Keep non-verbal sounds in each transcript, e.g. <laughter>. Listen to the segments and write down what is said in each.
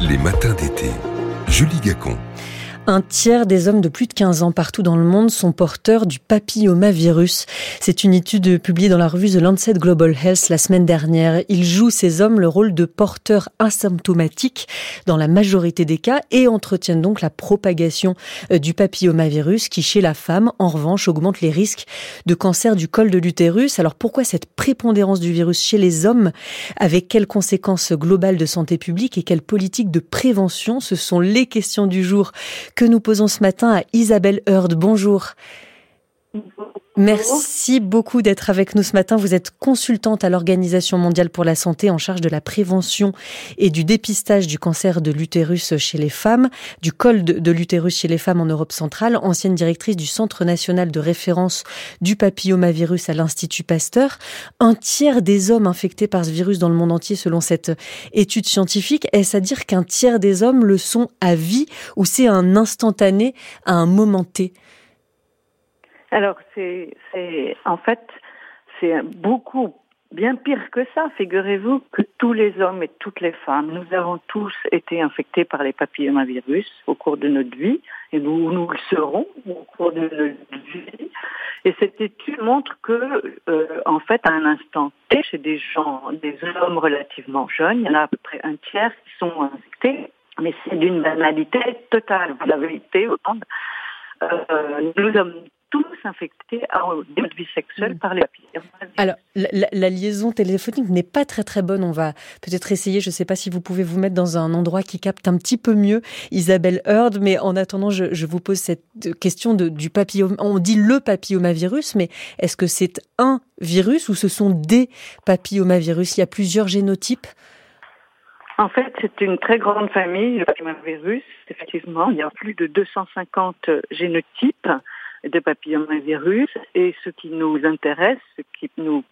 Les matins d'été. Julie Gacon. Un tiers des hommes de plus de 15 ans partout dans le monde sont porteurs du papillomavirus. C'est une étude publiée dans la revue The Lancet Global Health la semaine dernière. Ils jouent, ces hommes, le rôle de porteurs asymptomatiques dans la majorité des cas et entretiennent donc la propagation euh, du papillomavirus qui, chez la femme, en revanche, augmente les risques de cancer du col de l'utérus. Alors pourquoi cette prépondérance du virus chez les hommes? Avec quelles conséquences globales de santé publique et quelles politiques de prévention? Ce sont les questions du jour que nous posons ce matin à Isabelle Heard. Bonjour. Merci beaucoup d'être avec nous ce matin. Vous êtes consultante à l'Organisation mondiale pour la santé en charge de la prévention et du dépistage du cancer de l'utérus chez les femmes, du col de, l'utérus chez les femmes en Europe centrale, ancienne directrice du Centre national de référence du papillomavirus à l'Institut Pasteur. Un tiers des hommes infectés par ce virus dans le monde entier selon cette étude scientifique. Est-ce à dire qu'un tiers des hommes le sont à vie ou c'est un instantané à un moment T? Alors, c'est, en fait, c'est beaucoup bien pire que ça. Figurez-vous que tous les hommes et toutes les femmes, nous avons tous été infectés par les papillomavirus au cours de notre vie, et nous, nous le serons au cours de notre vie. Et cette étude montre que, euh, en fait, à un instant T, chez des gens, des hommes relativement jeunes, il y en a à peu près un tiers qui sont infectés, mais c'est d'une banalité totale. Vous l'avez été au euh, nous sommes tous infectés à notre vie sexuelle mm. par les papillomavirus. Alors, la, liaison téléphonique n'est pas très très bonne. On va peut-être essayer. Je ne sais pas si vous pouvez vous mettre dans un endroit qui capte un petit peu mieux Isabelle Heard. Mais en attendant, je, vous pose cette question de, du papilloma. On dit le papillomavirus, mais est-ce que c'est un virus ou ce sont des papillomavirus? Il y a plusieurs génotypes en fait, c'est une très grande famille, le papillomavirus. Effectivement, il y a plus de 250 génotypes de papillomavirus et ce qui nous intéresse, ce qui nous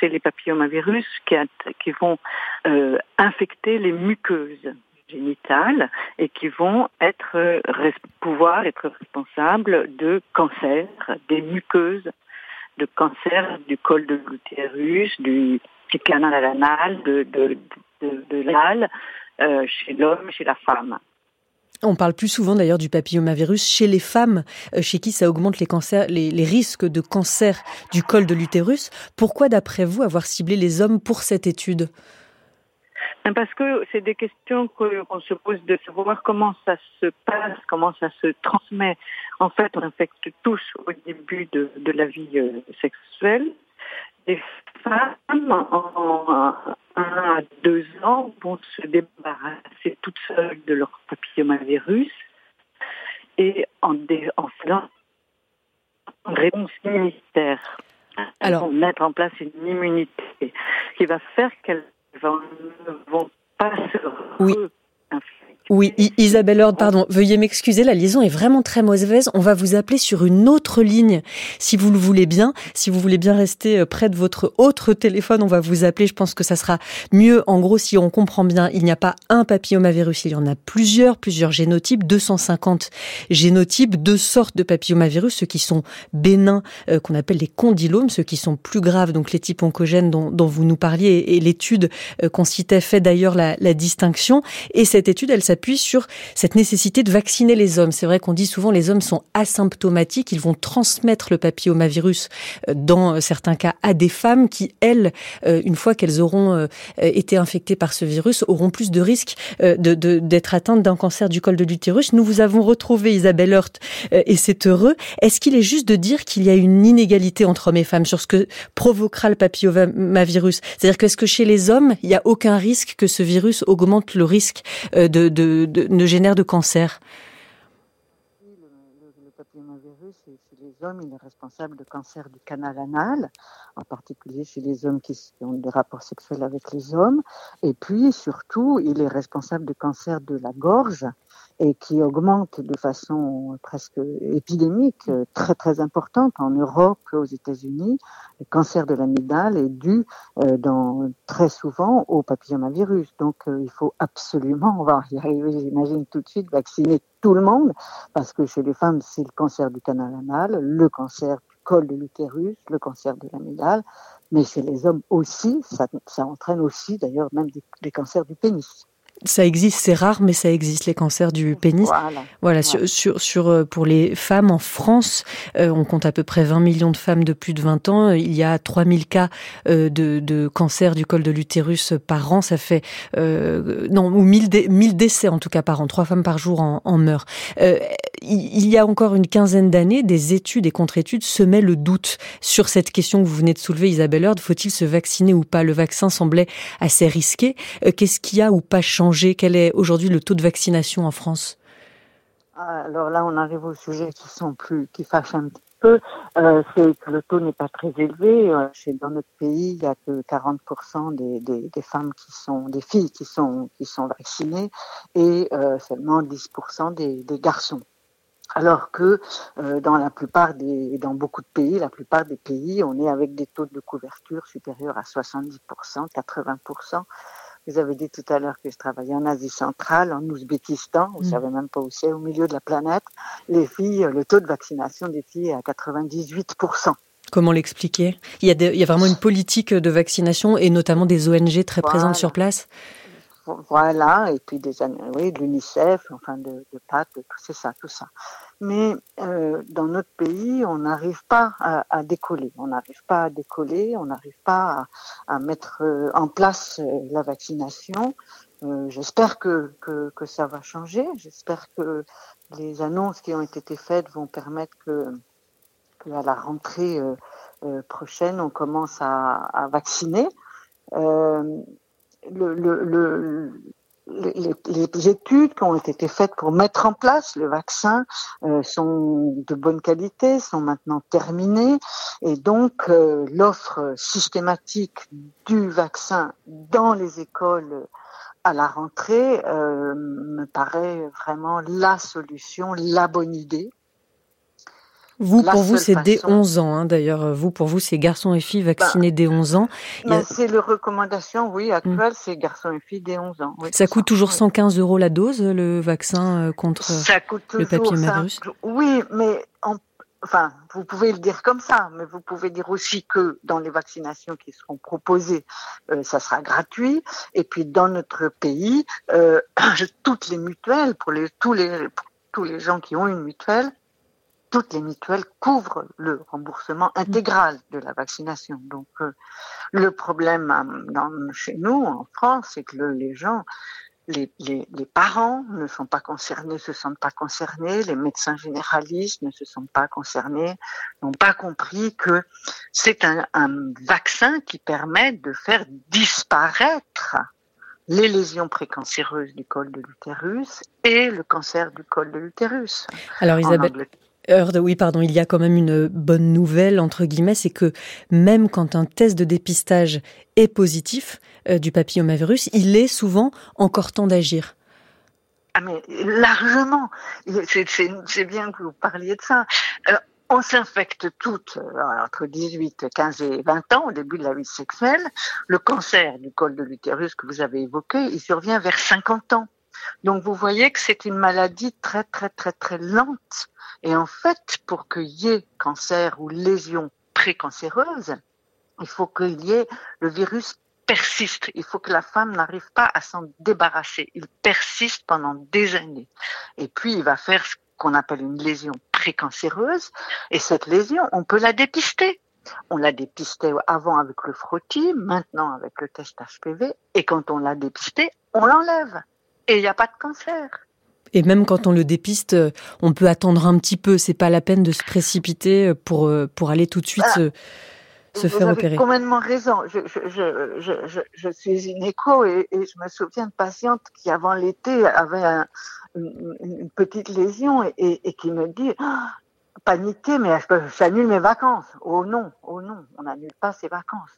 c'est les papillomavirus qui, vont euh, infecter les muqueuses génitales et qui vont être pouvoir être responsables de cancer des muqueuses, de cancer du col de l'utérus, du, canal anal, de, de, de, de l'âle, euh, chez l'homme, chez la femme. On parle plus souvent d'ailleurs du papillomavirus chez les femmes, euh, chez qui ça augmente les, risques de cancer du col de l'utérus. Pourquoi, d'après vous, avoir ciblé les hommes pour cette étude? Ben, parce que c'est des questions qu'on se pose de savoir comment ça se passe, comment ça se transmet. En fait, on infecte tous au début de, la vie euh, sexuelle. Les femmes, un à deux ans, vont se débarrasser toutes seules de leur papillomavirus et en, en faisant une réponse immunitaire. Alors, mettre en place une immunité qui va faire qu'elles ne vont pas se oui. Oui, Isabelle Horde, pardon, veuillez m'excuser, la liaison est vraiment très mauvaise. On va vous appeler sur une autre ligne, si vous le voulez bien. Si vous voulez bien rester euh, près de votre autre téléphone, on va vous appeler. Je pense que ça sera mieux. En gros, si on comprend bien, il n'y a pas un papillomavirus, il y en a plusieurs, plusieurs génotypes, 250 génotypes, deux sortes de papillomavirus, ceux qui sont bénins, euh, qu'on appelle les condylomes, ceux qui sont plus graves, donc les types oncogènes dont, vous nous parliez, et, l'étude euh, qu'on citait fait d'ailleurs la, la distinction. Et cette étude, elle s'appelle s'appuie sur cette nécessité de vacciner les hommes. C'est vrai qu'on dit souvent les hommes sont asymptomatiques, ils vont transmettre le papillomavirus euh, dans euh, certains cas à des femmes qui, elles, euh, une fois qu'elles auront été infectées par ce virus, auront plus de risques d'être atteintes d'un cancer du col de l'utérus. Nous vous avons retrouvé Isabelle Hurt et c'est heureux. Est-ce qu'il est juste de dire qu'il y a une inégalité entre hommes et femmes sur ce que provoquera le papillomavirus? C'est-à-dire que est-ce que chez les hommes, il n'y a aucun risque que ce virus augmente le risque de ne génère de cancer le, papillomavirus, chez les hommes, il est responsable de cancer du canal anal, en particulier chez les hommes qui ont des rapports sexuels avec les hommes. Et puis, surtout, il est responsable de cancer de la gorge, et qui augmente de façon presque épidémique, très très importante en Europe, aux États-Unis. Le cancer de l'amygdale est dû euh, dans, très souvent au papillomavirus. Donc euh, il faut absolument, on va y arriver, j'imagine tout de suite, vacciner tout le monde, parce que chez les femmes, c'est le cancer du canal anal, le cancer du col de l'utérus, le cancer de l'amygdale, mais chez les hommes aussi, ça, ça entraîne aussi d'ailleurs même des, des cancers du pénis. Ça existe, c'est rare, mais ça existe les cancers du pénis. Voilà. voilà sur, sur, euh, pour les femmes en France, euh, on compte à peu près 20 millions de femmes de plus de 20 ans. Il y a 3000 cas euh, de, de cancer du col de l'utérus par an. Ça fait non ou 1000, 1000 décès en tout cas par an. Trois femmes par jour en, en meurent. Il y a encore une quinzaine d'années, des études et contre-études semaient le doute sur cette question que vous venez de soulever, Isabelle Heard. Faut-il se vacciner ou pas? Le vaccin semblait assez risqué. Qu'est-ce qui a ou pas changé? Quel est aujourd'hui le taux de vaccination en France? Alors là, on arrive au sujet qui sont plus, qui fâche un petit peu. Euh, c'est que le taux n'est pas très élevé. Euh, dans notre pays, il y a que 40% des, femmes qui sont, des filles qui sont, qui sont vaccinées et euh, seulement 10% des, des garçons alors que euh, dans la plupart des, dans beaucoup de pays, la plupart des pays, on est avec des taux de couverture supérieurs à 70%, 80%. Vous avez dit tout à l'heure que je travaillais en Asie centrale, en Ouzbékistan, vous mm. savez même pas où c'est, au milieu de la planète. Les filles, le taux de vaccination des filles est à 98%. Comment l'expliquer? Il, il, y a vraiment une politique de vaccination et notamment des ONG très présentes sur place? Voilà, et puis des oui, de l'UNICEF, enfin de, de PAT, tout ça, tout ça. Mais euh, dans notre pays, on n'arrive pas à, décoller. On n'arrive pas à décoller, on n'arrive pas à, mettre euh, en place euh, la vaccination. J'espère que, que, que, ça va changer. J'espère que les annonces qui ont été faites vont permettre que, que à la rentrée prochaine, on commence à, à vacciner. Euh, le, le, les, études qui ont été faites pour mettre en place le vaccin euh, sont de bonne qualité, sont maintenant terminées, et donc euh, l'offre systématique du vaccin dans les écoles à la rentrée euh, me paraît vraiment la solution, la bonne idée. Vous, pour vous, c'est dès 11 ans. Hein, D'ailleurs, vous, pour vous, c'est garçons et filles vaccinés bah, dès 11 ans. C'est le recommandation, oui, actuelle, mm. c'est garçons et filles dès 11 ans. ça coûte toujours 115 euros la dose, le vaccin euh, contre ça coûte le papillomavirus Oui, mais enfin, vous pouvez le dire comme ça, mais vous pouvez dire aussi que dans les vaccinations qui seront proposées, euh, ça sera gratuit. Et puis dans notre pays, euh, <clears throat> toutes les mutuelles, pour les, tous les, pour tous les gens qui ont une mutuelle, toutes les mutuelles couvrent le remboursement intégral de la vaccination. Donc euh, le problème euh, dans, chez nous, en France, c'est que les gens, les, les, les, parents ne sont pas concernés, se sentent pas concernés, les médecins généralistes ne se sentent pas concernés, n'ont pas compris que c'est un, un vaccin qui permet de faire disparaître les lésions précancéreuses du col de l'utérus et le cancer du col de l'utérus. Alors Isabelle, oui, pardon, il y a quand même une bonne nouvelle, entre guillemets, c'est que même quand un test de dépistage est positif euh, du papillomavirus, il est souvent encore temps d'agir. Ah mais largement, c'est bien que vous parliez de ça. Euh, on s'infecte toutes euh, entre 18, 15 et 20 ans, au début de la vie sexuelle. Le cancer du col de l'utérus que vous avez évoqué, il survient vers 50 ans. Donc vous voyez que c'est une maladie très très très très lente et en fait, pour qu'il y ait cancer ou lésion précancéreuse, il faut qu'il y ait le virus persiste. Il faut que la femme n'arrive pas à s'en débarrasser. Il persiste pendant des années. Et puis, il va faire ce qu'on appelle une lésion précancéreuse. Et cette lésion, on peut la dépister. On l'a dépisté avant avec le frottis, maintenant avec le test HPV. Et quand on l'a dépisté, on l'enlève. Et il n'y a pas de cancer. Et même quand on le dépiste, euh, on peut attendre un petit peu. C'est pas la peine de se précipiter euh, pour euh, pour aller tout de suite se, se faire opérer. Vous avez complètement raison. Je, je, je, je, suis une écho et, et, je me souviens de patientes qui avant l'été avaient une, une, petite lésion et, et, qui me dit ah, paniquer, mais j'annule mes vacances. Oh non, oh non, on n'annule pas ses vacances.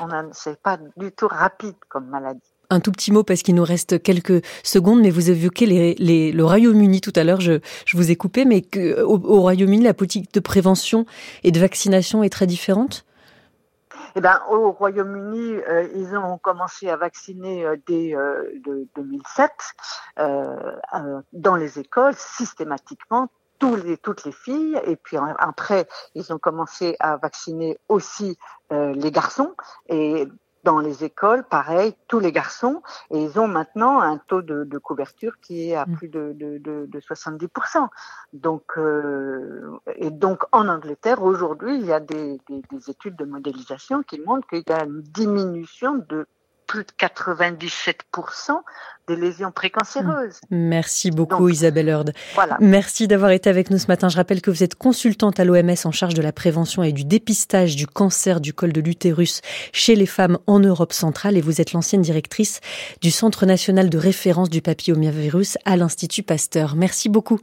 On c'est pas du tout rapide comme maladie un tout petit mot parce qu'il nous reste quelques secondes, mais vous évoquez le Royaume-Uni tout à l'heure, je, vous ai coupé, mais que, au, Royaume-Uni, la politique de prévention et de vaccination est très différente? Eh ben, au Royaume-Uni, euh, ils ont commencé à vacciner euh, dès euh, de 2007 dans les écoles systématiquement toutes les filles. Et puis après ils ont commencé à vacciner aussi les garçons. Et dans les écoles, pareil, tous les garçons, et ils ont maintenant un taux de, de couverture qui est à mm. plus de, de, de 70%. Donc, euh, et donc en Angleterre, aujourd'hui, il y a des, des, des études de modélisation qui montrent qu'il y a une diminution de plus de 97% des lésions précancéreuses. Merci beaucoup Isabelle Heard. Voilà. Merci d'avoir été avec nous ce matin. Je rappelle que vous êtes consultante à l'OMS en charge de la prévention et du dépistage du cancer du col de l'utérus chez les femmes en Europe centrale et vous êtes l'ancienne directrice du Centre national de référence du papillomavirus à l'Institut Pasteur. Merci beaucoup.